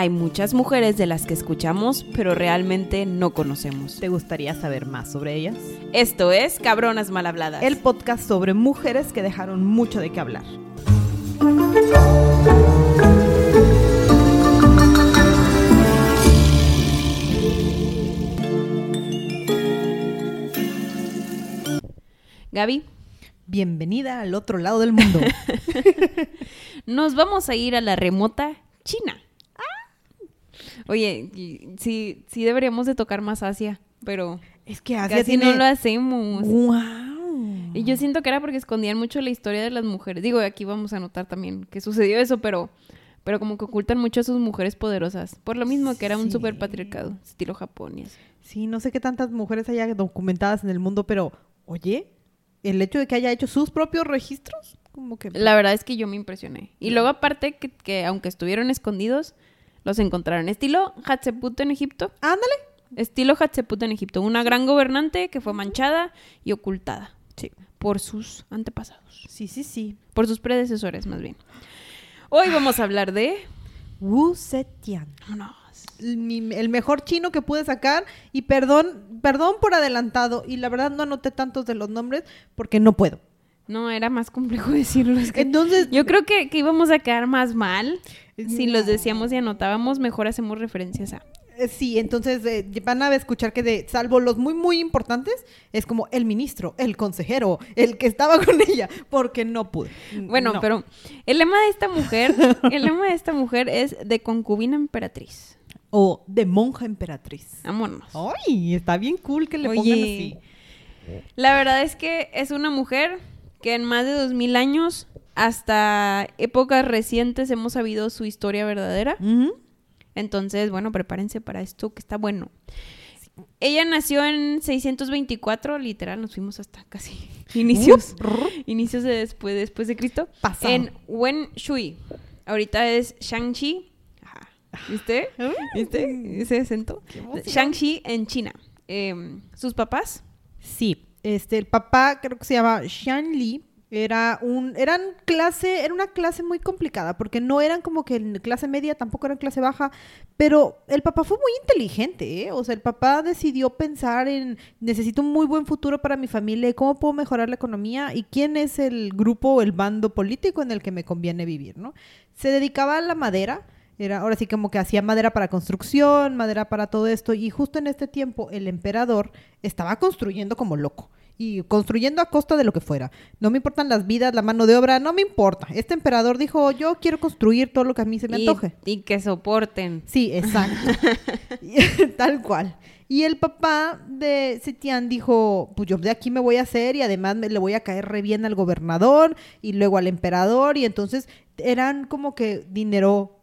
Hay muchas mujeres de las que escuchamos, pero realmente no conocemos. ¿Te gustaría saber más sobre ellas? Esto es Cabronas Mal Habladas. El podcast sobre mujeres que dejaron mucho de qué hablar. Gaby, Bienvenida al otro lado del mundo. nos vamos a ir a la remota China. Oye, sí, sí deberíamos de tocar más Asia, pero es que Asia casi tiene... no lo hacemos. ¡Wow! Y yo siento que era porque escondían mucho la historia de las mujeres. Digo, aquí vamos a notar también que sucedió eso, pero, pero como que ocultan mucho a sus mujeres poderosas. Por lo mismo que era un super patriarcado, estilo Japón y así. Sí, no sé qué tantas mujeres haya documentadas en el mundo, pero, oye, el hecho de que haya hecho sus propios registros, como que... La verdad es que yo me impresioné. Y luego aparte que, que aunque estuvieron escondidos, los encontraron. Estilo Hatshepsut en Egipto. Ándale. Estilo Hatshepsut en Egipto. Una gran gobernante que fue manchada y ocultada Sí. por sus antepasados. Sí, sí, sí. Por sus predecesores, más bien. Hoy vamos a hablar de... Wu Zetian. Mi- el mejor chino que pude sacar y perdón, perdón por adelantado y la verdad no anoté tantos de los nombres porque no puedo. No, era más complejo decirlo. Es que Entonces, yo creo que, que íbamos a quedar más mal si los decíamos y anotábamos. Mejor hacemos referencias a... eh, sí, entonces eh, van a escuchar que de salvo los muy muy importantes es como el ministro, el consejero, el que estaba con ella, porque no pude. Bueno, No. pero el lema de esta mujer, el lema de esta mujer es de concubina emperatriz. o de monja emperatriz. Vámonos. Ay, está bien cool que le pongan así. La verdad es que es una mujer que en más de dos mil años, hasta épocas recientes, hemos sabido su historia verdadera. Entonces, bueno, prepárense para esto que está bueno. Ella nació en 624, literal, nos fuimos hasta casi inicios, inicios de después, después de Cristo, Pasado. en Wen Shui. Ahorita es Shangxi. Ajá. ¿Viste? ¿Viste ese acento? Shangxi en China. Em, sus papás, Sí, este, el papá creo que se llama Shan Li. Era un, eran clase, era una clase muy complicada, porque no eran como que en clase media, tampoco eran clase baja, pero el papá fue muy inteligente, ¿eh? O sea, el papá decidió pensar en, necesito un muy buen futuro para mi familia, cómo puedo mejorar la economía, y quién es el grupo o el bando político en el que me conviene vivir, ¿no? Se dedicaba a la madera, era, ahora sí como que hacía madera para construcción, madera para todo esto, y justo en este tiempo el emperador estaba construyendo como loco. Y construyendo a costa de lo que fuera. No me importan las vidas, la mano de obra, no me importa. Este emperador dijo, yo quiero construir todo lo que a mí se me y, antoje. y que soporten. Sí, exacto. Tal cual. Y el papá de Setián dijo, pues yo de aquí me voy a hacer y además me, le voy a caer re bien al gobernador y luego al emperador y entonces eran como que dinero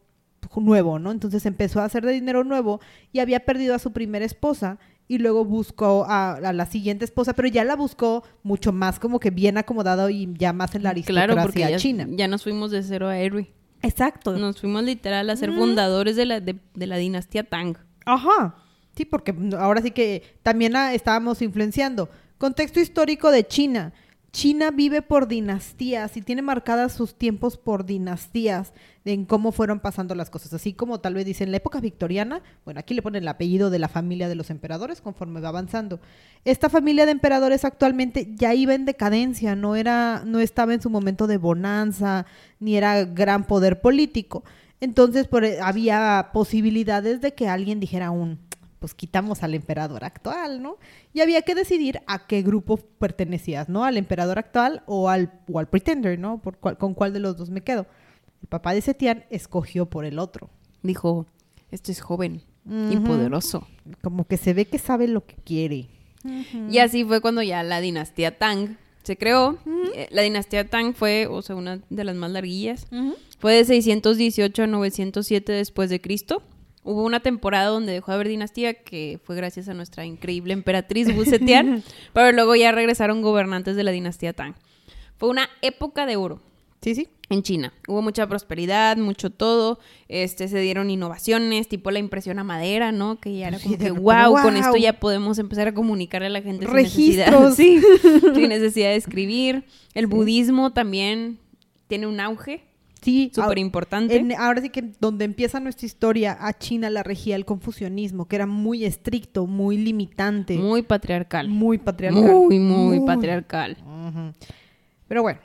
nuevo, ¿no? Entonces empezó a hacer de dinero nuevo y había perdido a su primera esposa y luego buscó a, a la siguiente esposa, pero ya la buscó mucho más como que bien acomodado y ya más en la aristocracia Claro, porque ya, china. ya nos fuimos de cero a héroe. Exacto. Nos fuimos literal a ser fundadores de la, de, de la dinastía Tang. Ajá. Sí, porque ahora sí que también estábamos influenciando. Contexto histórico de China. China vive por dinastías y tiene marcadas sus tiempos por dinastías en cómo fueron pasando las cosas. Así como tal vez dicen la época victoriana, bueno, aquí le ponen el apellido de la familia de los emperadores conforme va avanzando. Esta familia de emperadores actualmente ya iba en decadencia, no era no estaba en su momento de bonanza, ni era gran poder político. Entonces, por, había posibilidades de que alguien dijera un pues quitamos al emperador actual, ¿no? Y había que decidir a qué grupo pertenecías, ¿no? Al emperador actual o al, o al pretender, ¿no? Por cuál- con cuál de los dos me quedo. El papá de Setián escogió por el otro. Dijo, este es joven y poderoso. Como que se ve que sabe lo que quiere. Y así fue cuando ya la dinastía Tang se creó. Eh, La dinastía Tang fue, o sea, una de las más larguillas. Fue de 618 a 907 después de Cristo. Hubo una temporada donde dejó de haber dinastía que fue gracias a nuestra increíble emperatriz Wu Zetian, pero luego ya regresaron gobernantes de la dinastía Tang. Fue una época de oro Sí, sí. en China. Hubo mucha prosperidad, mucho todo. Este, se dieron innovaciones, tipo la impresión a madera, ¿no? Que ya era como que, wow, con esto ya podemos empezar a comunicarle a la gente sin Registros. necesidad. Sí, sin necesidad de escribir. El budismo también tiene un auge. Sí, súper importante. ahora sí que donde empieza nuestra historia, a China la regía el confucianismo, que era muy estricto, muy limitante, muy, Muy patriarcal. patriarcal. Muy, muy patriarcal. Pero bueno,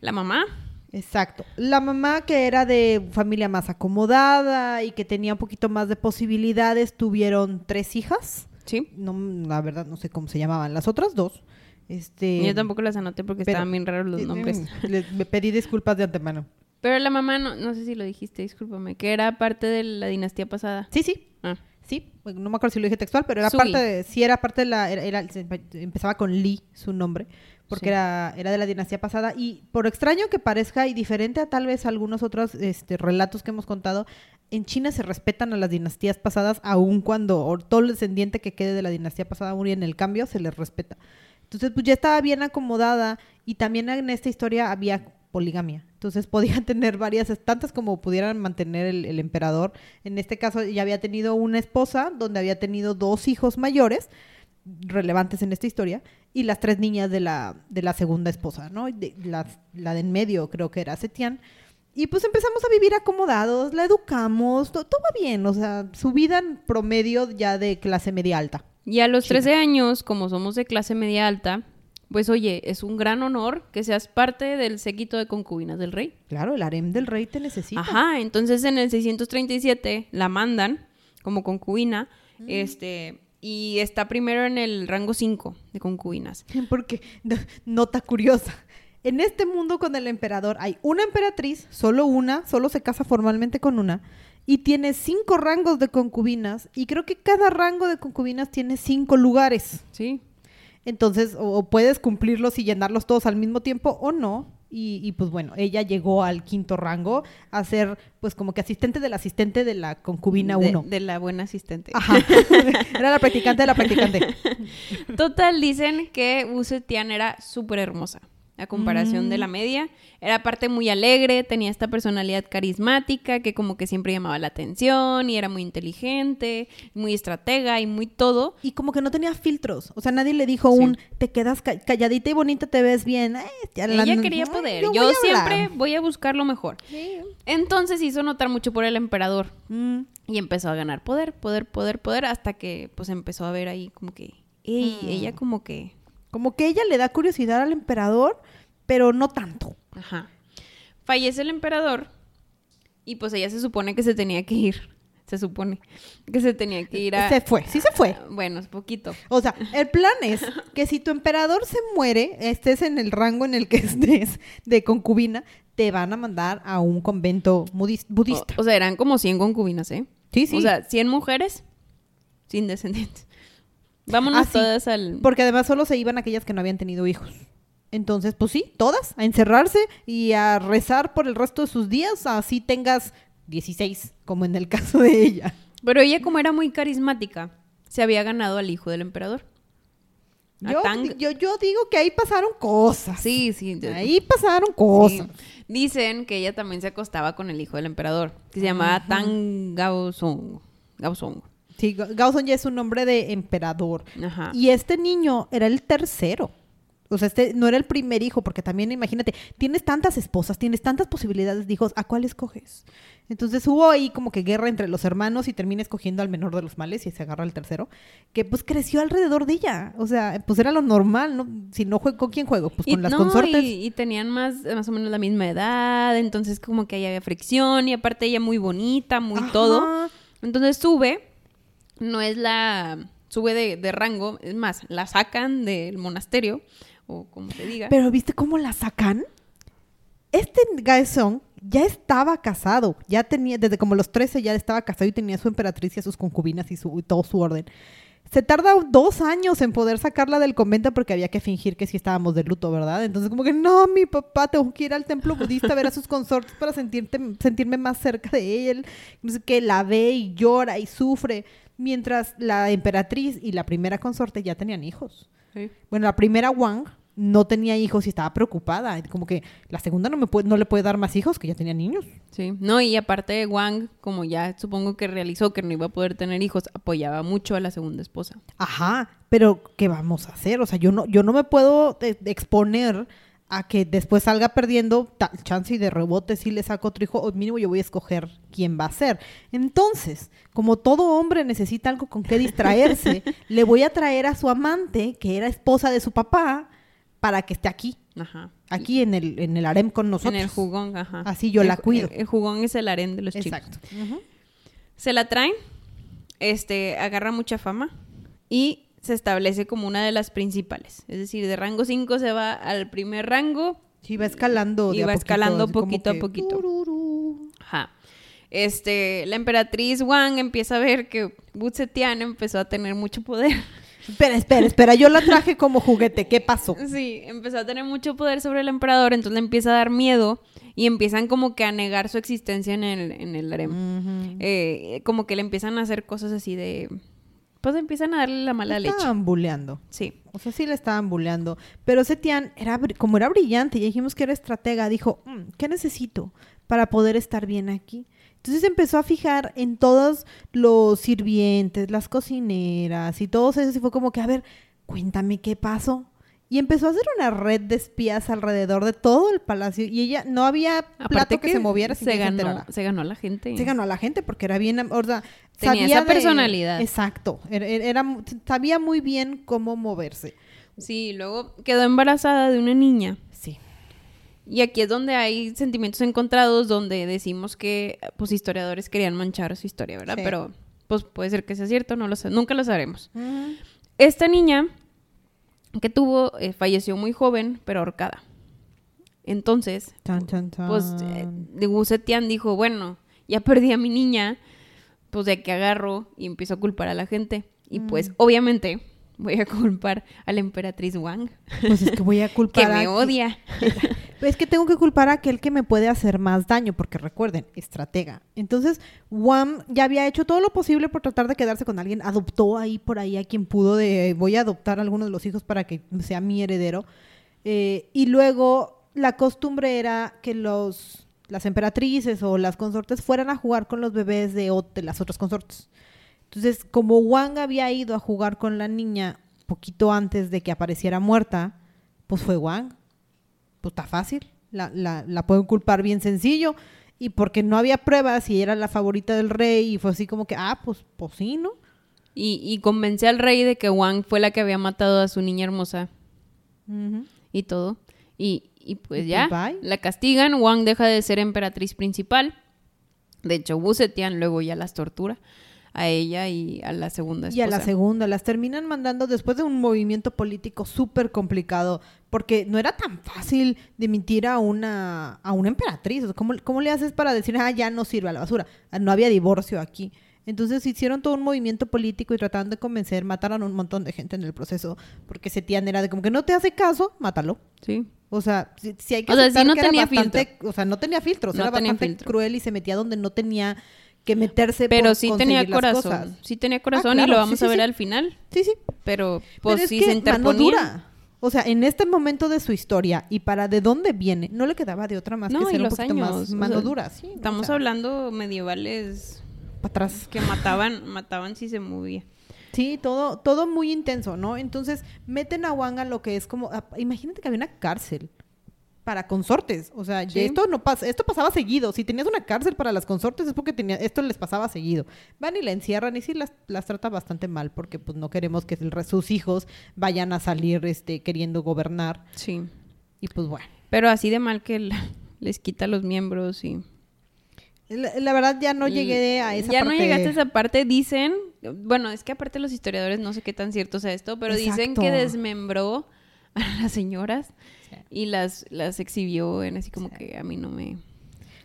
La mamá, exacto. La mamá que era de familia más acomodada y que tenía un poquito más de posibilidades, tuvieron tres hijas. sí. No, la verdad no sé cómo se llamaban las otras dos. Este, Yo tampoco las anoté porque pero- estaban bien raros los eh, nombres. les- me pedí disculpas de antemano. Pero la mamá, no, no sé si lo dijiste, discúlpame, que era parte de la dinastía pasada. Sí, sí, Ah, Sí, no me acuerdo si lo dije textual, pero era Sugi. parte de, sí era parte de la, era, era- empezaba con Li, su nombre, porque Sí. era, era de la dinastía pasada y por extraño que parezca y diferente a tal vez algunos otros este, relatos que hemos contado, en China se respetan a las dinastías pasadas aun cuando todo el descendiente que quede de la dinastía pasada y en el cambio se les respeta. Entonces, pues ya estaba bien acomodada y también en esta historia había poligamia. Entonces podían tener varias, tantas como pudieran mantener el, el emperador. En este caso ya había tenido una esposa donde había tenido dos hijos mayores relevantes en esta historia y las tres niñas de la, de la segunda esposa, ¿no? De- la, la de en medio creo que era Setian. Y pues empezamos a vivir acomodados, la educamos, to- todo va bien, o sea, su vida en promedio ya de clase media alta. Y a los China. 13 años, como somos de clase media alta, pues oye, es un gran honor que seas parte del séquito de concubinas del rey. Claro, el harem del rey te necesita. Ajá, entonces en el 637 la mandan como concubina, Mm. este, y está primero en el rango 5 de concubinas. Porque, no- nota curiosa, en este mundo con el emperador hay una emperatriz, solo una, solo se casa formalmente con una, y tiene cinco rangos de concubinas, y creo que cada rango de concubinas tiene cinco lugares. Sí, Entonces, o, puedes cumplirlos y llenarlos todos al mismo tiempo o no. Y, y, pues bueno, ella llegó al quinto rango a ser pues como que asistente del asistente de la concubina de, 1. de la buena asistente. Ajá. Era la practicante de la practicante. Total, dicen que Wu Zetian era súper hermosa. A comparación Mm. de la media, era aparte muy alegre, tenía esta personalidad carismática que como que siempre llamaba la atención y era muy inteligente, muy estratega y muy todo. Y como que no tenía filtros. O sea, nadie le dijo Sí. un te quedas ca- calladita y bonita, te ves bien. La- Ella quería ay, poder. yo voy siempre voy a buscar lo mejor. Entonces hizo notar mucho por el emperador Mm. y empezó a ganar poder, poder, poder, poder, hasta que pues empezó a ver ahí como que, ey, Mm. ella como que, Como que ella le da curiosidad al emperador, pero no tanto. ajá. Fallece el emperador y pues ella se supone que se tenía que ir. Se supone que se tenía que ir a... Se fue, sí se fue. Bueno, es poquito. O sea, el plan es que si tu emperador se muere, estés en el rango en el que estés de concubina, te van a mandar a un convento budista. O, o sea, eran como 100 concubinas, ¿eh? sí, sí. O sea, 100 mujeres sin descendientes. Vámonos todas al... Porque además solo se iban aquellas que no habían tenido hijos. Entonces, pues sí, todas, a encerrarse y a rezar por el resto de sus días, así tengas 16, como en el caso de ella. Pero ella como era muy carismática, se había ganado al hijo del emperador. Yo, yo, yo digo que ahí pasaron cosas. Sí, sí. yo- Ahí pasaron sí. cosas. Dicen que ella también se acostaba con el hijo del emperador, que se llamaba Tang Gaozong. Sí, Ga- Gaozong ya es un nombre de emperador. Ajá. Y este niño era el tercero. O sea, este no era el primer hijo, porque también imagínate, tienes tantas esposas, tienes tantas posibilidades de hijos, ¿a cuál escoges? Entonces hubo ahí como que guerra entre los hermanos y termina escogiendo al menor de los males y se agarra al tercero, que pues creció alrededor de ella. O sea, pues era lo normal, ¿no? Si no juego, ¿con quién juego? Pues Y- con las no, consortes. Y, y tenían más, más o menos la misma edad, entonces como que ahí había fricción y aparte ella muy bonita, muy Ajá. todo. Entonces sube, no es la, sube de, rango, es más, la sacan del monasterio, o como se diga. Pero ¿viste cómo la sacan? Este Gaezón ya estaba casado, ya tenía, desde como los 13 ya estaba casado y tenía su emperatriz y a sus concubinas y, su, todo su orden. Se tarda dos años en poder sacarla del convento porque había que fingir que sí estábamos de luto, ¿verdad? Entonces como que, no, mi papá, tengo que ir al templo budista a ver a sus consortes para sentirte, sentirme más cerca de él. No sé qué, la ve y llora y sufre. Mientras la emperatriz y la primera consorte ya tenían hijos. Sí. Bueno, la primera Wang no tenía hijos y estaba preocupada. Como que la segunda no, me puede, no le puede dar más hijos, que ya tenía niños. Sí, no, y aparte Wang, como ya supongo que realizó que no iba a poder tener hijos, apoyaba mucho a la segunda esposa. Ajá, pero ¿qué vamos a hacer? O sea, yo no, yo no me puedo eh, exponer a que después salga perdiendo, tal chance y de rebote si le saco otro hijo, o mínimo yo voy a escoger quién va a ser. Entonces, como todo hombre necesita algo con qué distraerse, le voy a traer a su amante, que era esposa de su papá, para que esté aquí. Ajá. Aquí en el, en el harem con nosotros. En el jugón, ajá. Así yo El- la cuido. El, el jugón es el harén de los chicos. Exacto. Se la traen, este, agarra mucha fama y se establece como una de las principales. Es decir, de rango 5 se va al primer rango. Sí, va escalando. Y va poquito, escalando poquito a poquito. tururú. Ajá. Este, la emperatriz Wang empieza a ver que Wu Zetian empezó a tener mucho poder. Espera, espera, espera. Yo la traje como juguete. ¿Qué pasó? Sí, empezó a tener mucho poder sobre el emperador, entonces le empieza a dar miedo y empiezan como que a negar su existencia en el, en el harem. Eh, como que le empiezan a hacer cosas así de... Pues empiezan a darle la mala leche. Estaban buleando. Sí. O sea, sí le estaban buleando. Pero Setian, era, como era brillante y dijimos que era estratega, dijo, "Mm, ¿qué necesito para poder estar bien aquí? Entonces empezó a fijar en todos los sirvientes, las cocineras y todos esos y fue como que, a ver, cuéntame qué pasó. Y empezó a hacer una red de espías alrededor de todo el palacio y ella no había plato que, se moviera sin se que se ganó, se ganó a la gente. Se ganó a la gente porque era bien, o sea, Tenía sabía esa de- personalidad. Exacto, era, era- sabía muy bien cómo moverse. Sí, luego quedó embarazada de una niña. Sí. Y aquí es donde hay sentimientos encontrados, donde decimos que pues historiadores querían manchar su historia, ¿verdad? Sí. Pero pues puede ser que sea cierto, no lo sé, nunca lo sabremos. Esta niña que tuvo eh, falleció muy joven, pero ahorcada. Entonces, Tan, tan, tan. pues eh, Zetian dijo, bueno, ya perdí a mi niña, pues de aquí agarro y empiezo a culpar a la gente. Y Mm. pues obviamente voy a culpar a la emperatriz Wang, Pues es que voy a que culpar a me odia. Es que tengo que culpar a aquel que me puede hacer más daño, porque recuerden, estratega. Entonces, Wam ya había hecho todo lo posible por tratar de quedarse con alguien, adoptó ahí por ahí a quien pudo de voy a adoptar a alguno de los hijos para que sea mi heredero. Eh, y luego la costumbre era que los las emperatrices o las consortes fueran a jugar con los bebés de, de las otras consortes. Entonces, como Wang había ido a jugar con la niña poquito antes de que apareciera muerta, pues fue Wang. Pues está fácil. La, la, la pueden culpar bien sencillo. Y porque no había pruebas y era la favorita del rey y fue así como que, ah, pues, pues sí, ¿no? Y, y convence al rey de que Wang fue la que había matado a su niña hermosa y todo. Y, y pues Y ya, pues, bye. la castigan, Wang deja de ser emperatriz principal. De hecho, Wu Zetian luego ya las tortura a ella y a la segunda esposa. Y a la segunda, las terminan mandando después de un movimiento político súper complicado, porque no era tan fácil dimitir a una, a una emperatriz. O sea, ¿cómo, ¿Cómo le haces para decir, ah, ya no sirve a la basura? No había divorcio aquí. Entonces hicieron todo un movimiento político y trataron de convencer, mataron a un montón de gente en el proceso, porque Setián era de como que no te hace caso, mátalo. Sí. O sea, si, si hay que O sea, aceptar no que era tenía bastante- O sea, no tenía filtros, No era bastante filtro. cruel y se metía donde no tenía que meterse Pero por sí tenía corazón. Sí tenía corazón claro, y lo vamos sí, a ver sí. al final. Sí, sí. Pero pues Pero es sí que se mano interponía. dura. O sea, en este momento de su historia y para de dónde viene, no le quedaba de otra más No, que ser un poquito años, más o mano sea, dura. Sí, Estamos o sea, hablando medievales para atrás. que mataban, mataban si se movía. Sí, todo, todo muy intenso, ¿no? Entonces, meten a Wang a lo que es como, a- imagínate que había una cárcel para consortes, o sea, Sí. esto no pasa, esto pasaba seguido. Si tenías una cárcel para las consortes es porque tenía, esto les pasaba seguido. Van y la encierran y sí las, las trata bastante mal porque pues no queremos que el sus hijos vayan a salir este queriendo gobernar Sí. y pues bueno. Pero así de mal que la- les quita los miembros y... La, la verdad ya no llegué a esa ya parte. no llegaste a esa parte, dicen... Bueno, es que aparte los historiadores, no sé qué tan cierto sea esto, pero dicen que desmembró a las señoras Sí. y las, las exhibió en así como Sí. que a mí no me...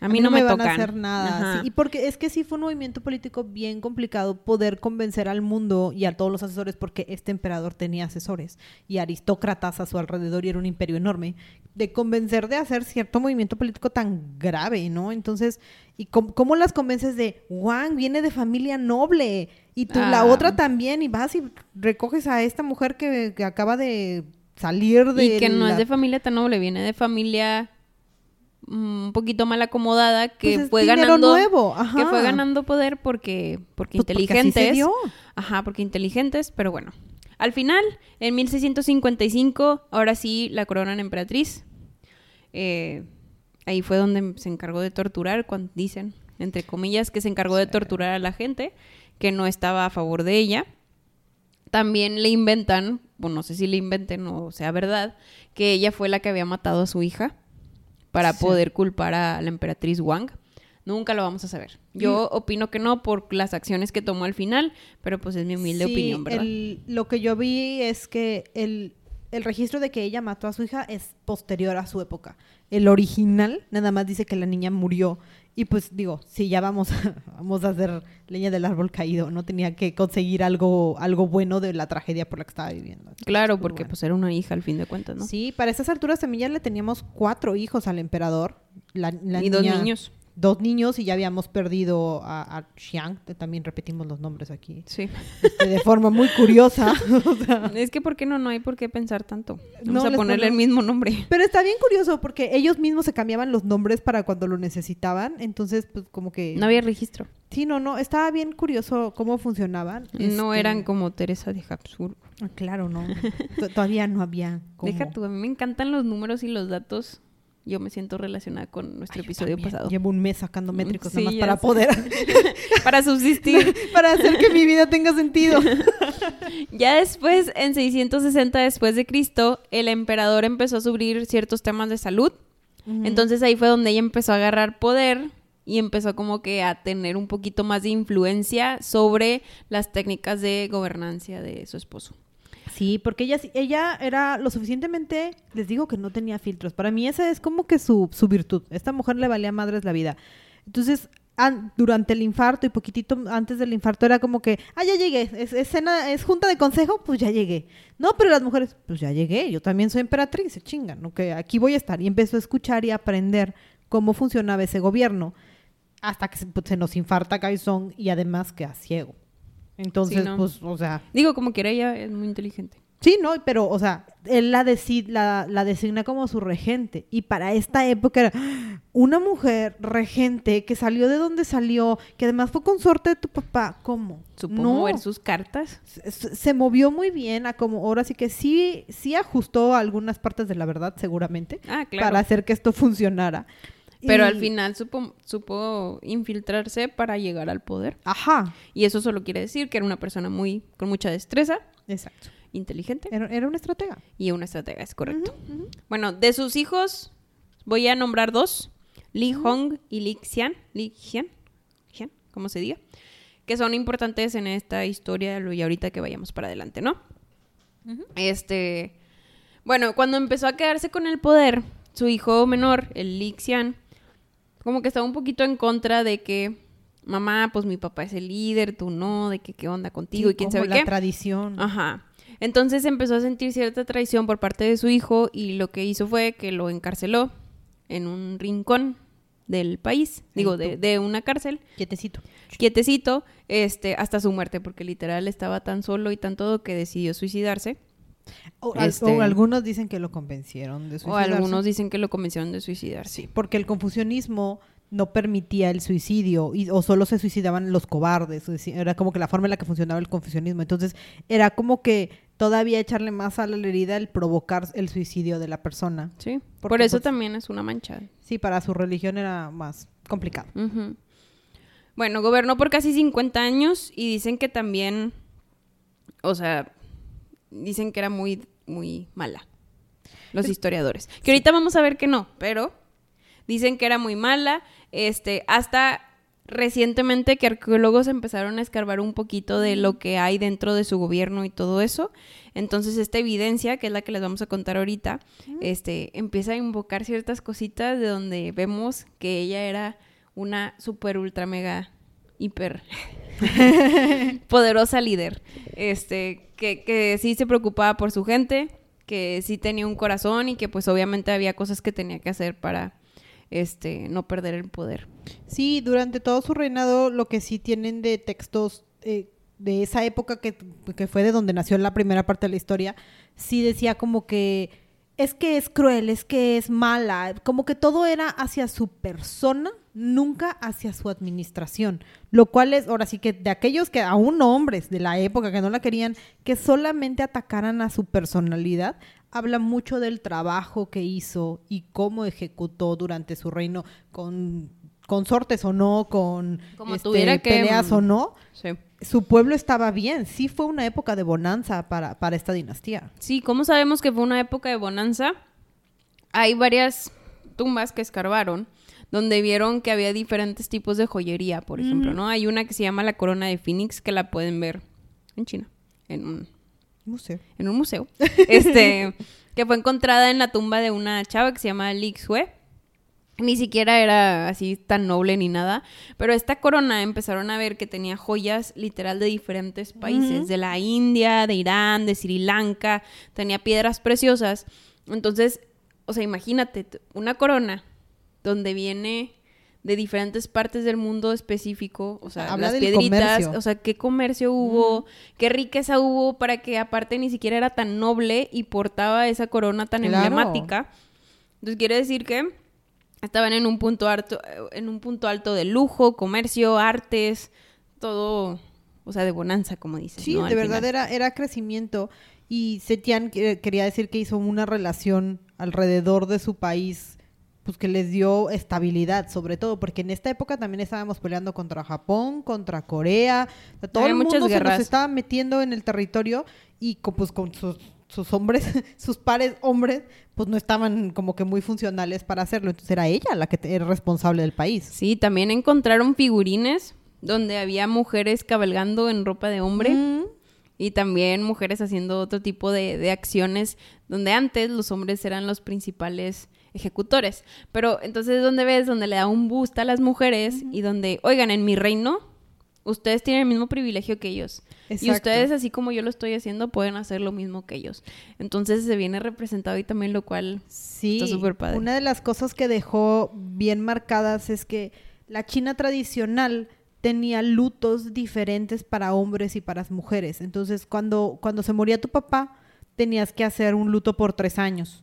A mí, no, me, van tocan. a hacer nada. Sí, y porque es que sí fue un movimiento político bien complicado poder convencer al mundo y a todos los asesores, porque este emperador tenía asesores y aristócratas a su alrededor y era un imperio enorme, de convencer de hacer cierto movimiento político tan grave, ¿no? Entonces, ¿y cómo, cómo las convences de, Juan viene de familia noble y tú la Ah. otra también y vas y recoges a esta mujer que, que acaba de salir de... Y que no la- es de familia tan noble, viene de familia mm, un poquito mal acomodada que Pues es fue ganando nuevo, ajá. que fue ganando poder porque porque Pues porque así se inteligentes. dio. Ajá, porque inteligentes, pero bueno. Al final, en 1655, ahora sí la coronan emperatriz eh, ahí fue donde se encargó de torturar, cuando dicen, entre comillas, que se encargó de torturar a la gente que no estaba a favor de ella. También le inventan, bueno, no sé si le inventen o sea verdad, que ella fue la que había matado a su hija para Sí. poder culpar a la emperatriz Wang. Nunca lo vamos a saber. Yo opino que no por las acciones que tomó al final, pero pues es mi humilde Sí, opinión, ¿verdad? el- lo que yo vi es que el, el registro de que ella mató a su hija es posterior a su época. El original nada más dice que la niña murió. Y pues digo, si ya vamos a, vamos a hacer leña del árbol caído, no tenía que conseguir algo, algo bueno de la tragedia por la que estaba viviendo. Claro, porque bueno. pues era una hija al fin de cuentas, ¿no? Sí, para esas alturas también ya le teníamos cuatro hijos al emperador. La, la y dos niños. Dos niños y ya habíamos perdido a, a Xiang, también repetimos los nombres aquí, Sí. este, de forma muy curiosa. o sea, Es que, ¿por qué no? No hay por qué pensar tanto. No Vamos a les ponerle el mismo nombre. Pero está bien curioso porque ellos mismos se cambiaban los nombres para cuando lo necesitaban. Entonces, pues como que... No había registro. Sí, no, no. Estaba bien curioso cómo funcionaban. No Este, eran como Teresa de Habsburgo. ah, Claro, no. Todavía no había como... Deja tú, a mí me encantan los números y los datos. Yo me siento relacionada con nuestro episodio pasado. Llevo un mes sacando métricos Sí, nada más ya para sé. poder... Para subsistir. para hacer que mi vida tenga sentido. ya después, en 660 después de Cristo, el emperador empezó a sufrir ciertos temas de salud. Entonces ahí fue donde ella empezó a agarrar poder y empezó como que a tener un poquito más de influencia sobre las técnicas de gobernancia de su esposo. Sí, porque ella, ella era lo suficientemente, les digo que no tenía filtros. Para mí esa es como que su, su virtud. Esta mujer le valía madres la vida. Entonces, an- durante el infarto y poquitito antes del infarto era como que, ah, ya llegué, es, es cena, es junta de consejo, pues ya llegué. No, pero las mujeres, pues ya llegué, yo también soy emperatriz, se chingan, ¿no? que aquí voy a estar. Y empezó a escuchar y a aprender cómo funcionaba ese gobierno hasta que se, pues, se nos infarta Cabezón y además queda ciego. Entonces, Sí, ¿no? pues, o sea, Digo, como quiera, ella es muy inteligente. Sí, no, pero, o sea, él la, la, la designa como su regente. Y para esta época era una mujer regente que salió de donde salió, que además fue consorte de tu papá. ¿Cómo? Supo no. mover sus cartas. Se, se- se movió muy bien a como, ahora sí que sí, sí ajustó algunas partes de la verdad, seguramente, Ah, claro. para hacer que esto funcionara. Pero Y- al final supo, supo infiltrarse para llegar al poder. Ajá, Y eso solo quiere decir que era una persona muy con mucha destreza, exacto. inteligente Era, era una estratega. y una estratega, es correcto. Bueno, de sus hijos voy a nombrar dos, Li Hong y Li Xian, Li Xian, Xian, como se diga, que son importantes en esta historia y ahorita que vayamos para adelante, ¿no? Este, bueno, cuando empezó a quedarse con el poder, su hijo menor, el Li Xian, como que estaba un poquito en contra de que mamá, pues mi papá es el líder, tú no, de que qué onda contigo Sí, y quién como sabe la qué. tradición. Ajá. Entonces empezó a sentir cierta traición por parte de su hijo y lo que hizo fue que lo encarceló en un rincón del país, digo, de, de una cárcel, Quietecito. quietecito, este, hasta su muerte, porque literal estaba tan solo y tan todo que decidió suicidarse. O, Este- o algunos dicen que lo convencieron de O suicidarse. algunos dicen que lo convencieron de suicidarse. Sí, porque el confucianismo no permitía el suicidio y, o solo se suicidaban los cobardes. Era como que la forma en la que funcionaba el confucianismo. Entonces era como que todavía echarle más a la herida el provocar el suicidio de la persona. Sí. Porque, Por eso pues, también es una mancha. Sí, para su religión era más complicado. Bueno, gobernó por casi 50 años y dicen que también, o sea, dicen que era muy, muy mala. Los Es- historiadores. Que ahorita vamos a ver que no, pero dicen que era muy mala. Este, hasta recientemente que arqueólogos empezaron a escarbar un poquito de lo que hay dentro de su gobierno y todo eso. Entonces, esta evidencia, que es la que les vamos a contar ahorita, este, empieza a invocar ciertas cositas de donde vemos que ella era una super ultra mega hiper poderosa líder. Este, que, que sí se preocupaba por su gente, que sí tenía un corazón y que pues obviamente había cosas que tenía que hacer para este no perder el poder. Sí, durante todo su reinado lo que sí tienen de textos eh, de esa época que, que fue de donde nació la primera parte de la historia, sí decía como que es que es cruel, es que es mala, como que todo era hacia su persona, nunca hacia su administración, lo cual es, ahora sí que de aquellos que aún hombres de la época que no la querían, que solamente atacaran a su personalidad, habla mucho del trabajo que hizo y cómo ejecutó durante su reino con consortes o no, con Como este, tuviera que, peleas o mm, no, Sí. Su pueblo estaba bien. Sí fue una época de bonanza para, para esta dinastía. Sí, ¿cómo sabemos que fue una época de bonanza? Hay varias tumbas que escarbaron donde vieron que había diferentes tipos de joyería, por ejemplo, ¿no? Hay una que se llama la corona de Phoenix que la pueden ver en China, en un, Museo. en un museo, este, que fue encontrada en la tumba de una chava que se llama Li Xue. Ni siquiera era así tan noble ni nada, pero esta corona empezaron a ver que tenía joyas literal de diferentes países, de la India, de Irán, de Sri Lanka, tenía piedras preciosas. Entonces, o sea, imagínate, una corona donde viene de diferentes partes del mundo específico, o sea, Habla las piedritas, comercio. o sea, qué comercio hubo, qué riqueza hubo para que aparte ni siquiera era tan noble y portaba esa corona tan Claro. emblemática. Entonces quiere decir que estaban en un punto alto, en un punto alto de lujo, comercio, artes, todo, o sea, de bonanza, como dices. Sí, ¿no? de Al verdad final. era, era crecimiento. Y Setian que- quería decir que hizo una relación alrededor de su país, pues que les dio estabilidad, sobre todo, porque en esta época también estábamos peleando contra Japón, contra Corea, o sea, todo Había el mundo se nos estaba metiendo en el territorio y pues con sus, sus hombres, sus pares hombres, pues no estaban como que muy funcionales para hacerlo. Entonces era ella la que era responsable del país. Sí, también encontraron figurines donde había mujeres cabalgando en ropa de hombre. Mm. Y también mujeres haciendo otro tipo de, de acciones donde antes los hombres eran los principales ejecutores. Pero entonces donde ves, donde le da un boost a las mujeres y donde, oigan, en mi reino, ustedes tienen el mismo privilegio que ellos. Y ustedes, así como yo lo estoy haciendo, pueden hacer lo mismo que ellos. Entonces se viene representado y también lo cual... Sí, Está súper padre. una de las cosas que dejó bien marcadas es que la China tradicional tenía lutos diferentes para hombres y para mujeres. Entonces, cuando, cuando se moría tu papá, tenías que hacer un luto por tres años.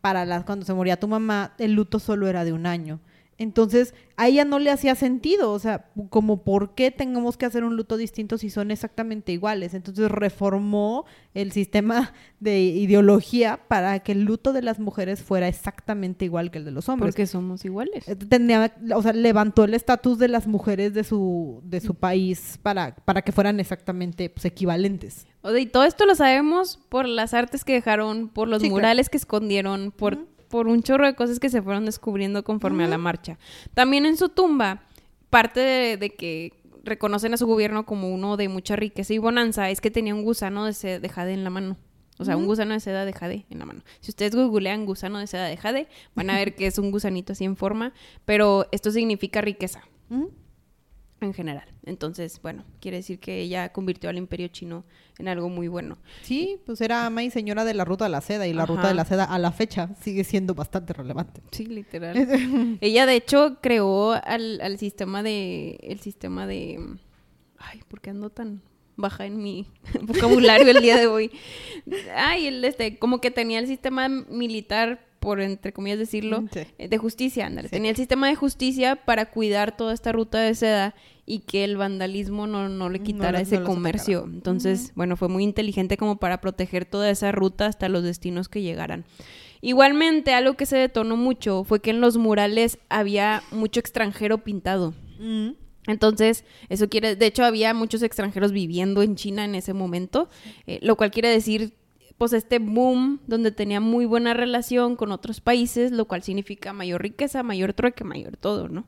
Para las, cuando se moría tu mamá, el luto solo era de un año. Entonces, a ella no le hacía sentido, o sea, como por qué tengamos que hacer un luto distinto si son exactamente iguales. Entonces, reformó el sistema de ideología para que el luto de las mujeres fuera exactamente igual que el de los hombres. Porque somos iguales. Eh, Tenía, o sea, levantó el estatus de las mujeres de su, de su país para, para que fueran exactamente pues, equivalentes. O sea, y todo esto lo sabemos por las artes que dejaron, por los Sí, claro. murales que escondieron, por, por un chorro de cosas que se fueron descubriendo conforme a la marcha. También en su tumba, parte de, de que reconocen a su gobierno como uno de mucha riqueza y bonanza es que tenía un gusano de, se- de jade en la mano. O sea, un gusano de seda de jade en la mano. Si ustedes googlean gusano de seda de jade, van a ver que es un gusanito así en forma, pero esto significa riqueza en general. Entonces, bueno, quiere decir que ella convirtió al imperio chino en algo muy bueno. Sí, pues era ama y señora de la ruta de la seda y la Ajá. ruta de la seda a la fecha sigue siendo bastante relevante. Sí, literal. ella de hecho creó al, al sistema de el sistema de ay, ¿por qué ando tan baja en mi vocabulario el día de hoy? Ay, el este como que tenía el sistema militar por entre comillas decirlo, Sí. eh, de justicia, ándale. Sí. Tenía el sistema de justicia para cuidar toda esta ruta de seda y que el vandalismo no, no le No quitara ese no comercio. Entonces, bueno, fue muy inteligente como para proteger toda esa ruta hasta los destinos que llegaran. Igualmente, algo que se detonó mucho fue que en los murales había mucho extranjero pintado. Entonces, eso quiere, de hecho, había muchos extranjeros viviendo en China en ese momento, eh, lo cual quiere decir, pues, este boom donde tenía muy buena relación con otros países, lo cual significa mayor riqueza, mayor trueque, mayor todo, ¿no?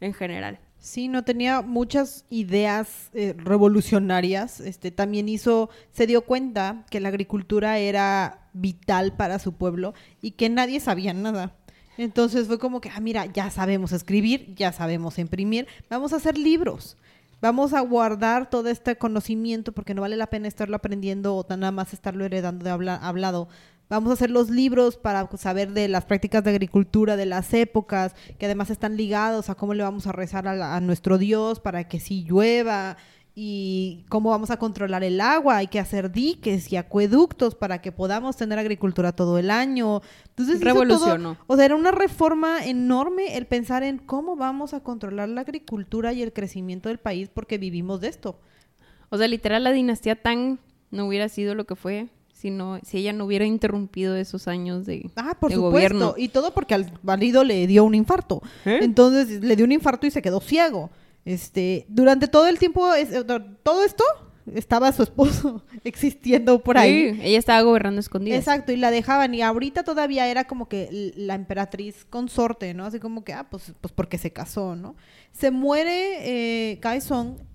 En general. Sí, no tenía muchas ideas eh, revolucionarias. Este también hizo, se dio cuenta que la agricultura era vital para su pueblo y que nadie sabía nada. Entonces fue como que, ah, mira, ya sabemos escribir, ya sabemos imprimir, vamos a hacer libros. Vamos a guardar todo este conocimiento porque no vale la pena estarlo aprendiendo o tan nada más estarlo heredando de habla- hablado. Vamos a hacer los libros para saber de las prácticas de agricultura de las épocas, que además están ligados a cómo le vamos a rezar a, a nuestro Dios para que sí llueva. Y cómo vamos a controlar el agua, hay que hacer diques y acueductos para que podamos tener agricultura todo el año. Entonces, Revolucionó. todo- o sea, era una reforma enorme el pensar en cómo vamos a controlar la agricultura y el crecimiento del país porque vivimos de esto. O sea, literal, la dinastía Tang no hubiera sido lo que fue si, no, si ella no hubiera interrumpido esos años de, Ah, por de supuesto. gobierno. Y todo porque al marido le dio un infarto. ¿Eh? Entonces le dio un infarto y se quedó ciego. Este, durante todo el tiempo, eh, todo esto estaba su esposo existiendo por ahí. Sí, ella estaba gobernando escondida. Exacto, y la dejaban. Y ahorita todavía era como que la emperatriz consorte, ¿no? Así como que, ah, pues, pues porque se casó, ¿no? Se muere eh,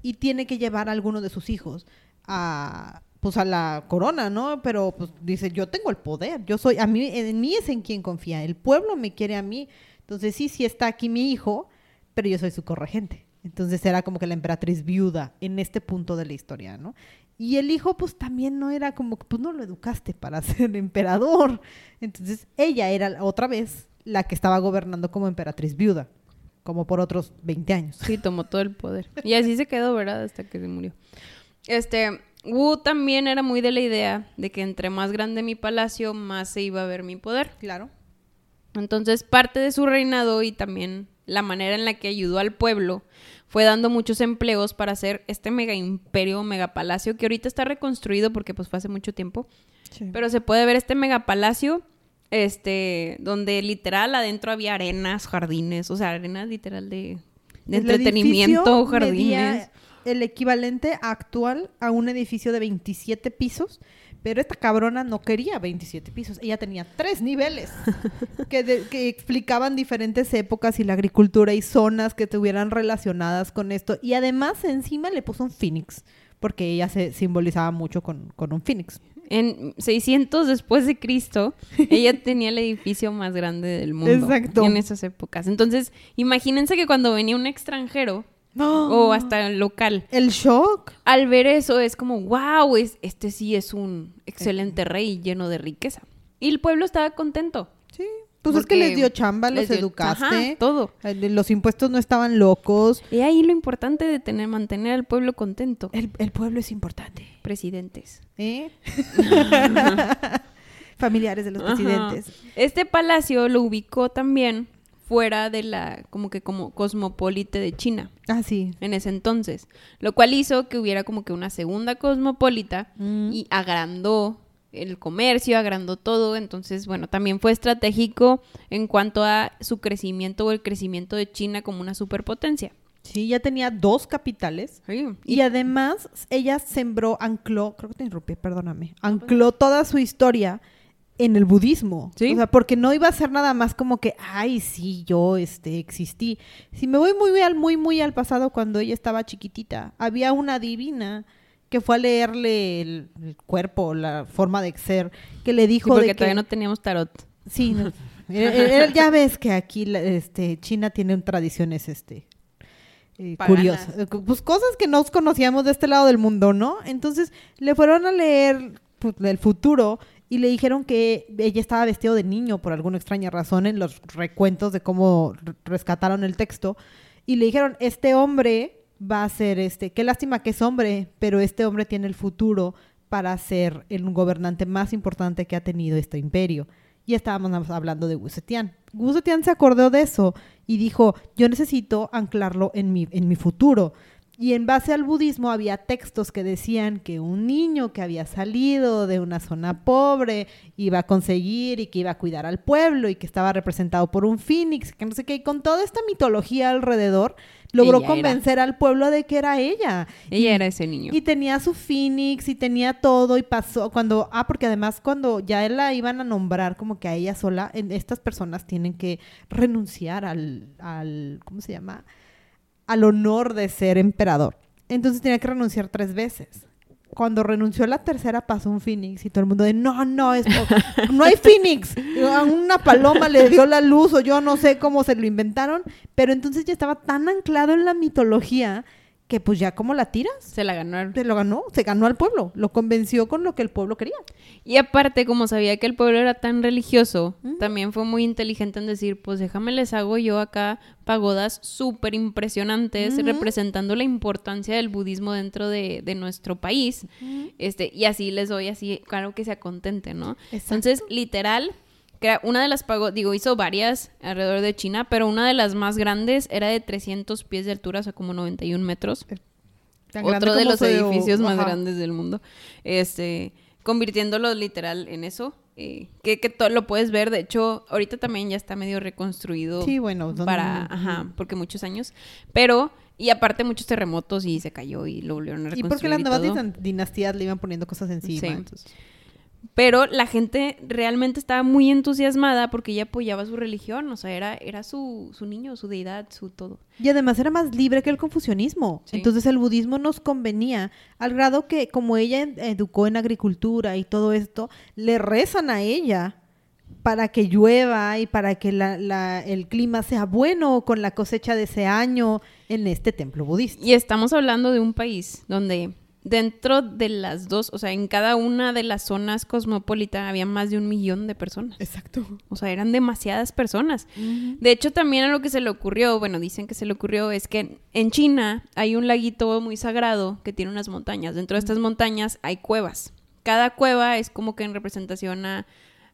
y tiene que llevar a alguno de sus hijos a, pues, a la corona, ¿no? Pero, pues, dice, yo tengo el poder. Yo soy, a mí, en mí es en quien confía. El pueblo me quiere a mí. Entonces, sí, sí está aquí mi hijo, pero yo soy su corregente. Entonces era como que la emperatriz viuda en este punto de la historia, ¿no? Y el hijo, pues también no era como, que, pues no lo educaste para ser emperador. Entonces ella era otra vez la que estaba gobernando como emperatriz viuda, como por otros 20 años. Sí, tomó todo el poder. Y así se quedó, ¿verdad? Hasta que se murió. Este, Wu también era muy de la idea de que entre más grande mi palacio, más se iba a ver mi poder. Claro. Entonces, parte de su reinado y también la manera en la que ayudó al pueblo fue dando muchos empleos para hacer este mega imperio, mega palacio, que ahorita está reconstruido porque pues fue hace mucho tiempo. Pero se puede ver este mega palacio, este, donde literal adentro había arenas, jardines, o sea, arenas literal de, entretenimiento, jardines. El equivalente actual a un edificio de 27 pisos, pero esta cabrona no quería 27 pisos, ella tenía tres niveles que, de- que explicaban diferentes épocas y la agricultura y zonas que estuvieran relacionadas con esto. Y además encima le puso un phoenix, porque ella se simbolizaba mucho con, con un phoenix. En 600 después de Cristo, ella tenía el edificio más grande del mundo Exacto. en esas épocas. Entonces, imagínense que cuando venía un extranjero ¡Oh! o hasta local, El shock. al ver eso es como, wow, es, este sí es un excelente rey lleno de riqueza. Y el pueblo estaba contento. Sí. Pues es que les dio chamba, los dio- educaste. ajá, todo. eh, Los impuestos no estaban locos. Y ahí lo importante de tener, mantener al pueblo contento. El, el pueblo es importante. Presidentes. ¿Eh? Familiares de los Ajá. presidentes. Este palacio lo ubicó también fuera de la, como que como cosmopolite de China. Ah, sí. en ese entonces, lo cual hizo que hubiera como que una segunda cosmopolita Mm. y agrandó el comercio, agrandó todo, entonces bueno, también fue estratégico en cuanto a su crecimiento o el crecimiento de China como una superpotencia. Sí, ya tenía dos capitales. Y, Y además, ella sembró, ancló, creo que te interrumpí, perdóname, ancló toda su historia en el budismo. Sí. O sea, porque no iba a ser nada más como que, ay, sí, yo este, existí. Si me voy muy, al, muy, muy al pasado, cuando ella estaba chiquitita, había una divina que fue a leerle el, el cuerpo, la forma de ser, que le sí, dijo porque de que... todavía no teníamos tarot. Sí, no. Era- era- ya ves que aquí la- este, China tiene tradiciones este, eh, curiosas. Eh, Pues cosas que no conocíamos de este lado del mundo, ¿no? Entonces le fueron a leer pues, el futuro y le dijeron que ella estaba vestido de niño por alguna extraña razón en los recuentos de cómo rescataron el texto. Y le dijeron, este hombre va a ser este, qué lástima que es hombre, pero este hombre tiene el futuro para ser el gobernante más importante que ha tenido este imperio. Y estábamos hablando de. Wu Zetian se acordó de eso y dijo, yo necesito anclarlo en mi, en mi futuro. Y en base al budismo había textos que decían que un niño que había salido de una zona pobre iba a conseguir y que iba a cuidar al pueblo y que estaba representado por un phoenix, que no sé qué. Y con toda esta mitología alrededor, logró Ella era. convencer al pueblo de que era ella. Ella era ese niño. Y tenía su Phoenix y tenía todo y pasó cuando, ah, porque además cuando ya la iban a nombrar como que a ella sola, en- estas personas tienen que renunciar al, al, ¿cómo se llama? Al honor de ser emperador. Entonces tenía que renunciar tres veces. Cuando renunció la tercera pasó un Phoenix y todo el mundo de, no, no, es, no hay Phoenix. A una paloma le dio la luz o yo no sé cómo se lo inventaron, pero entonces ya estaba tan anclado en la mitología que pues ya como la tiras, Se la ganó. se lo ganó, se ganó al pueblo, lo convenció con lo que el pueblo quería. Y aparte, como sabía que el pueblo era tan religioso, también fue muy inteligente en decir, pues déjame les hago yo acá pagodas súper impresionantes representando la importancia del budismo dentro de, de nuestro país. este Y así les doy así, claro que se contente, ¿no? Exacto. Entonces, literal, crea- una de las pagodas, digo, hizo varias alrededor de China, pero una de las más grandes era de 300 pies de altura, o sea, como 91 metros. Tan grande Otro de los edificios más grandes del mundo. Este, convirtiéndolo literal en eso. eh, que, que todo lo puedes ver. De hecho, ahorita también ya está medio reconstruido. Sí, bueno, Para, ajá, porque muchos años. Pero, y aparte muchos terremotos y se cayó y lo volvieron a Y reconstruir. porque las nuevas dinastías le iban poniendo cosas encima. Sí. entonces- Pero la gente realmente estaba muy entusiasmada porque ella apoyaba su religión. O sea, era, era su, su niño, su deidad, su todo. Y además era más libre que el confucianismo. Sí. Entonces el budismo nos convenía al grado que como ella ed- educó en agricultura y todo esto, le rezan a ella para que llueva y para que la- la- el clima sea bueno con la cosecha de ese año en este templo budista. Y estamos hablando de un país donde dentro de las dos, o sea, en cada una de las zonas cosmopolitas había más de un millón de personas. Exacto. O sea, eran demasiadas personas. De hecho, también a lo que se le ocurrió, bueno, dicen que se le ocurrió, es que en China hay un laguito muy sagrado que tiene unas montañas. Dentro de estas montañas hay cuevas. Cada cueva es como que en representación a,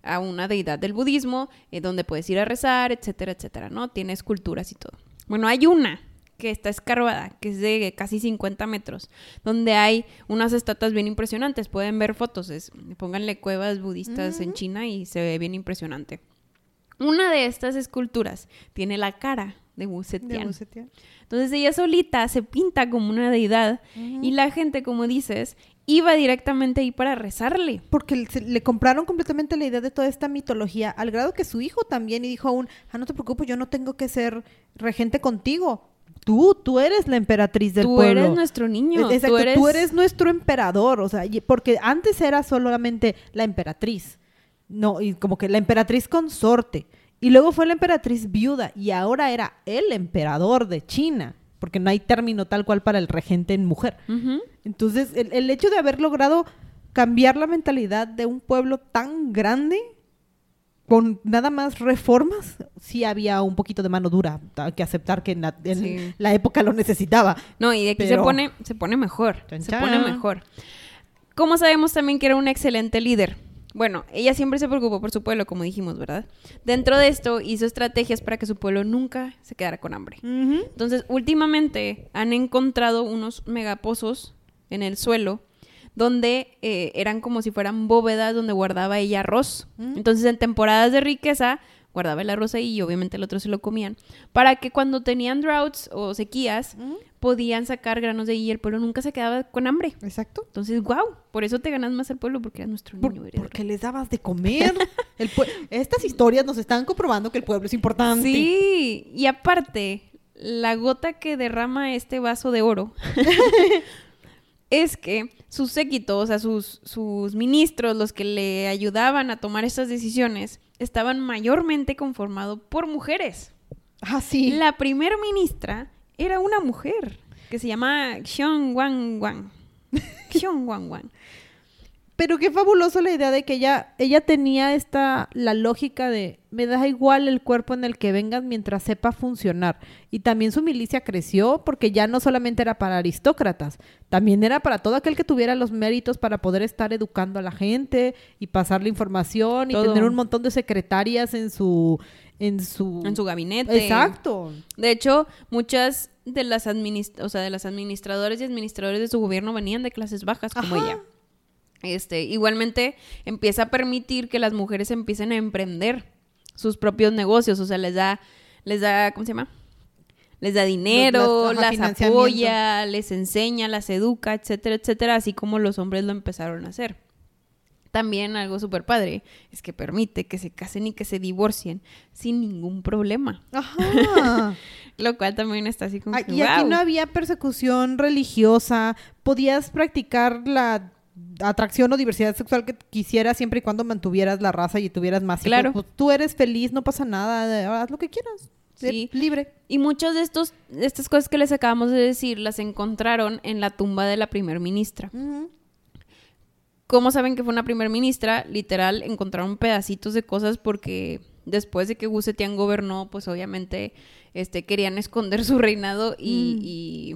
a una deidad del budismo, eh, donde puedes ir a rezar, etcétera, etcétera, ¿no? Tiene esculturas y todo. Bueno, hay una que está escarbada, que es de casi 50 metros, donde hay unas estatuas bien impresionantes. Pueden ver fotos, es- pónganle cuevas budistas en China y se ve bien impresionante. Una de estas esculturas tiene la cara de Wu Zetian. Entonces ella solita se pinta como una deidad y la gente, como dices, iba directamente ahí para rezarle. Porque le- le compraron completamente la idea de toda esta mitología, al grado que su hijo también y dijo aún, ah, no te preocupes, yo no tengo que ser regente contigo. Tú, tú eres la emperatriz del tú pueblo. eres nuestro niño. Exacto, tú eres... nuestro emperador, o sea, porque antes era solamente la emperatriz, no, y como que la emperatriz consorte, y luego fue la emperatriz viuda, y ahora era el emperador de China, porque no hay término tal cual para el regente en mujer. Entonces, el, el hecho de haber logrado cambiar la mentalidad de un pueblo tan grande, con nada más reformas, sí había un poquito de mano dura, hay que aceptar que en la, en Sí. la época lo necesitaba. No, y de aquí se pone, se pone mejor. Chan, se pone mejor. ¿Cómo sabemos también que era un excelente líder? Bueno, ella siempre se preocupó por su pueblo, como dijimos, ¿verdad? Dentro de esto hizo estrategias para que su pueblo nunca se quedara con hambre. Entonces, últimamente han encontrado unos megapozos en el suelo donde eh, eran como si fueran bóvedas donde guardaba ella arroz. Entonces, en temporadas de riqueza, guardaba el arroz ahí y obviamente el otro se lo comían. Para que cuando tenían droughts o sequías, podían sacar granos de ahí y el pueblo nunca se quedaba con hambre. Exacto. Entonces, wow, por eso te ganas más al pueblo porque eras nuestro Por- niño heredero. porque les dabas de comer. El Estas historias nos están comprobando que el pueblo es importante. Sí, y aparte, la gota que derrama este vaso de oro es que su séquito, o sea, sus, sus ministros, los que le ayudaban a tomar estas decisiones, estaban mayormente conformados por mujeres. Ah, sí. La primer ministra era una mujer que se llama Xiong Wang Wang. Xiong Wang Wang. Pero qué fabuloso la idea de que ella, ella tenía esta, la lógica de, me da igual el cuerpo en el que vengas mientras sepa funcionar. Y también su milicia creció porque ya no solamente era para aristócratas, también era para todo aquel que tuviera los méritos para poder estar educando a la gente y pasarle información y tener un montón de secretarias en su, en su, En su gabinete. Exacto. De hecho, muchas de las, administ- o sea, de las administradores y administradores de su gobierno venían de clases bajas como Ajá. ella. Este, igualmente empieza a permitir que las mujeres empiecen a emprender sus propios negocios, o sea, les da, les da, ¿cómo se llama? Les da dinero, las- apoya, les enseña, las educa, etcétera, etcétera, así como los hombres lo empezaron a hacer. También algo súper padre es que permite que se casen y que se divorcien sin ningún problema. Ajá. Lo cual también está así como Ah, y aquí no había persecución religiosa, podías practicar la atracción o diversidad sexual que quisieras siempre y cuando mantuvieras la raza y tuvieras más hijos. Claro. Pues, tú eres feliz, no pasa nada, haz lo que quieras. Sí. libre. Y muchas de, estos, de estas cosas que les acabamos de decir las encontraron en la tumba de la primer ministra. ¿Cómo saben que fue una primer ministra? Literal, encontraron pedacitos de cosas porque después de que Wu Zetian gobernó, pues obviamente este, querían esconder su reinado y, Mm. y-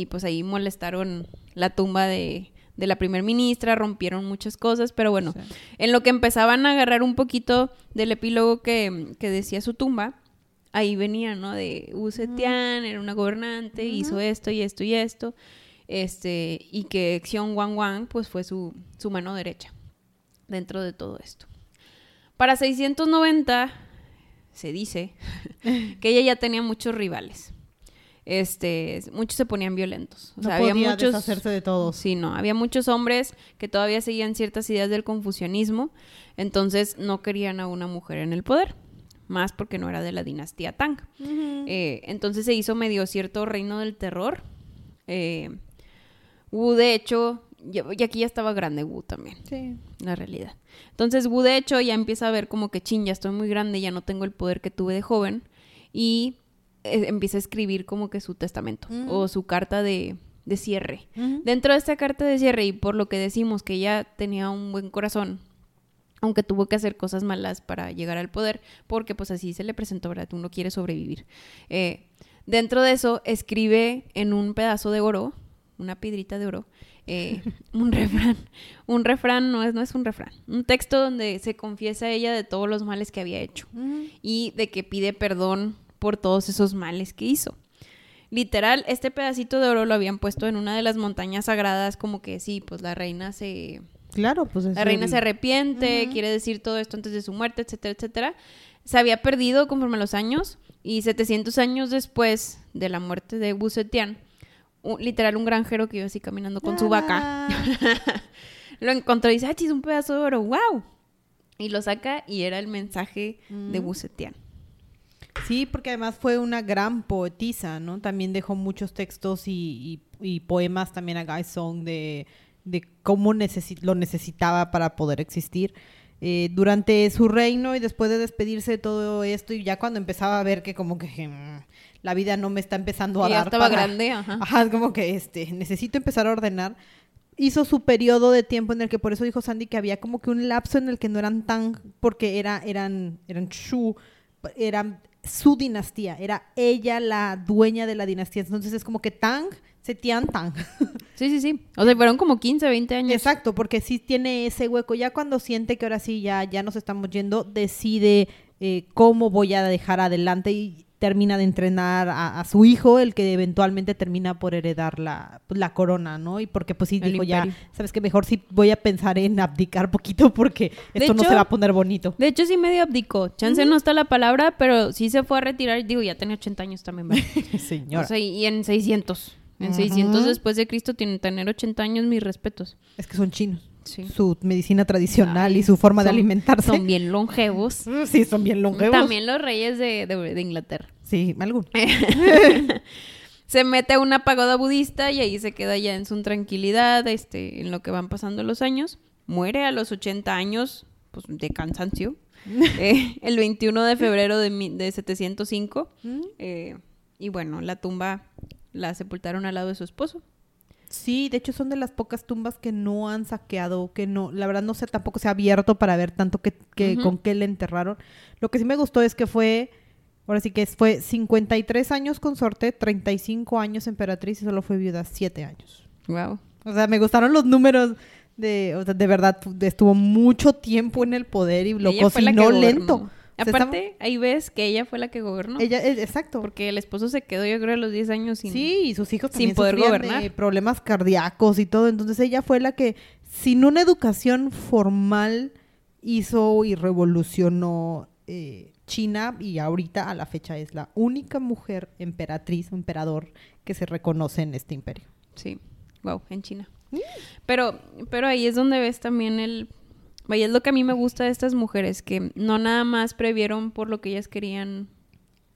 y, pues ahí molestaron la tumba de, de la primer ministra, rompieron muchas cosas, pero bueno, Sí. en lo que empezaban a agarrar un poquito del epílogo que, que decía su tumba, ahí venía, ¿no? De Wu Zetian, era una gobernante, hizo esto y esto y esto, este, y que Xiong Wang Wang, pues fue su, su mano derecha dentro de todo esto. Para 690 se dice que ella ya tenía muchos rivales. Este, muchos se ponían violentos. O No había podía muchos deshacerse de todos. Sí, no, había muchos hombres que todavía seguían ciertas ideas del confucianismo, entonces no querían a una mujer en el poder, más porque no era de la dinastía Tang. Eh, entonces se hizo medio cierto reino del terror. Eh, Wu, de hecho, y aquí ya estaba grande Wu también Sí. la realidad. Entonces Wu de hecho ya empieza a ver como que chin, ya estoy muy grande, ya no tengo el poder que tuve de joven y empieza a escribir como que su testamento Mm. o su carta de, de cierre. Dentro de esta carta de cierre y por lo que decimos que ella tenía un buen corazón, aunque tuvo que hacer cosas malas para llegar al poder, porque pues así se le presentó, ¿verdad? Uno quiere sobrevivir. Eh, dentro de eso escribe en un pedazo de oro, una piedrita de oro, eh, un refrán. Un refrán no es, no es un refrán. Un texto donde se confiesa a ella de todos los males que había hecho y de que pide perdón por todos esos males que hizo. Literal, este pedacito de oro lo habían puesto en una de las montañas sagradas, como que sí, pues la reina se, Claro, pues es la reina el- se arrepiente, quiere decir todo esto antes de su muerte, etcétera, etcétera. Se había perdido conforme a los años y 700 años después de la muerte de Wu Zetian, un- literal un granjero que iba así caminando con su vaca, Ah. lo encontró y dice, ¡ah, chis, un pedazo de oro! ¡Wow! Y lo saca y era el mensaje de Mm. Wu Zetian. Sí, porque además fue una gran poetisa, ¿no? También dejó muchos textos y, y- y poemas también a Guy Song de, de cómo necesi- lo necesitaba para poder existir. Eh, durante su reino y después de despedirse de todo esto y ya cuando empezaba a ver que como que mm, la vida no me está empezando a Y ya dar estaba para- grande, ajá. Ajá, como que este, necesito empezar a ordenar. Hizo su periodo de tiempo en el que por eso dijo Sandy que había como que un lapso en el que no eran tan, porque era, eran, eran Shu, eran su dinastía, era ella la dueña de la dinastía. Entonces es como que Tang, Setian Tang. Sí, sí, sí. O sea, fueron como 15, 20 años. Exacto, porque sí tiene ese hueco. Ya cuando siente que ahora sí ya, ya nos estamos yendo, decide eh, cómo voy a dejar adelante y termina de entrenar a, a su hijo, el que eventualmente termina por heredar la, pues, la corona, ¿no? Y porque pues sí El dijo ya, sabes que mejor sí voy a pensar en abdicar poquito porque esto no se va a poner bonito. De hecho, sí medio abdicó. Chance no está la palabra, pero sí se fue a retirar. Digo, ya tenía 80 años también, ¿verdad? Señora, O sea, y en 600. En Ujú. 600 después de Cristo tienen tener 80 años, mis respetos. es que son chinos. Sí. Su medicina tradicional Ay, y su forma de alimentarse. Son bien longevos. Sí, son bien longevos. También los reyes de, de- de Inglaterra. Sí, algunos. se mete a una pagoda budista y ahí se queda ya en su tranquilidad, este, en lo que van pasando los años. Muere a los 80 años, pues de cansancio, eh, el 21 de febrero de, mi- de 705. Mm. eh, y bueno, la tumba la sepultaron al lado de su esposo. Sí, de hecho son de las pocas tumbas que no han saqueado, que no, la verdad no sé, tampoco se ha abierto para ver tanto que, que con qué le enterraron. Lo que sí me gustó es que fue, ahora sí que fue 53 años consorte, 35 años emperatriz y solo fue viuda 7 años. Wow. O sea, me gustaron los números de, o sea, de verdad, estuvo mucho tiempo en el poder y lo Ella cocinó lento. Aparte, ahí ves que ella fue la que gobernó. Ella, eh, exacto. Porque el esposo se quedó, yo creo, a los 10 años sin... Sí, y sus hijos sin también poder sufrían gobernar. de problemas cardíacos y todo. Entonces ella fue la que, sin una educación formal, hizo y revolucionó eh, China y ahorita a la fecha es la única mujer emperatriz o emperador que se reconoce en este imperio. Sí, wow, en China. Pero, pero ahí es donde ves también el... Vaya, es lo que a mí me gusta de estas mujeres, que no nada más previeron por lo que ellas querían,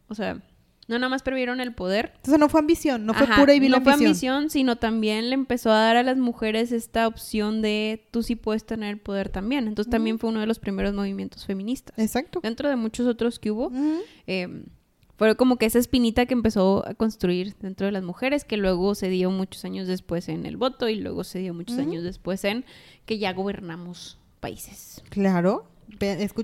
o sea, no nada más previeron el poder. Entonces no fue ambición, no fue Ajá, pura y vil no fue ambición. ambición, sino también le empezó a dar a las mujeres esta opción de tú sí puedes tener el poder también. Entonces también fue uno de los primeros movimientos feministas. Exacto. Dentro de muchos otros que hubo, eh, fue como que esa espinita que empezó a construir dentro de las mujeres, que luego se dio muchos años después en el voto y luego se dio muchos años después en que ya gobernamos países. Claro.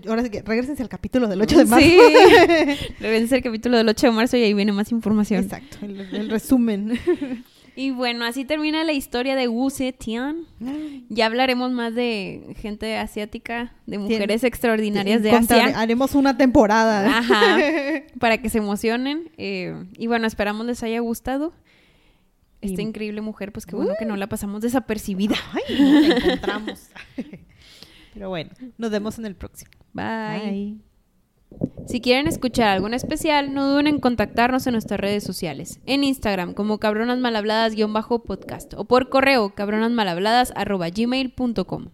ahora sí que regresense al capítulo del 8 de marzo. Sí, regresense al capítulo del 8 de marzo y ahí viene más información. Exacto, el resumen. Y bueno, así termina la historia de Wu Zetian. Ya hablaremos más de gente asiática, de mujeres extraordinarias de Asia. Haremos una temporada. Ajá, para que se emocionen. Eh, y bueno, esperamos les haya gustado. Esta increíble mujer, pues qué bueno que no la pasamos desapercibida. Ay, la encontramos. Pero bueno, nos vemos en el próximo. Bye. Si quieren escuchar algún especial, no duden en contactarnos en nuestras redes sociales. En Instagram como cabronasmalhabladas-podcast o por correo cabronasmalhabladas.gmail.com.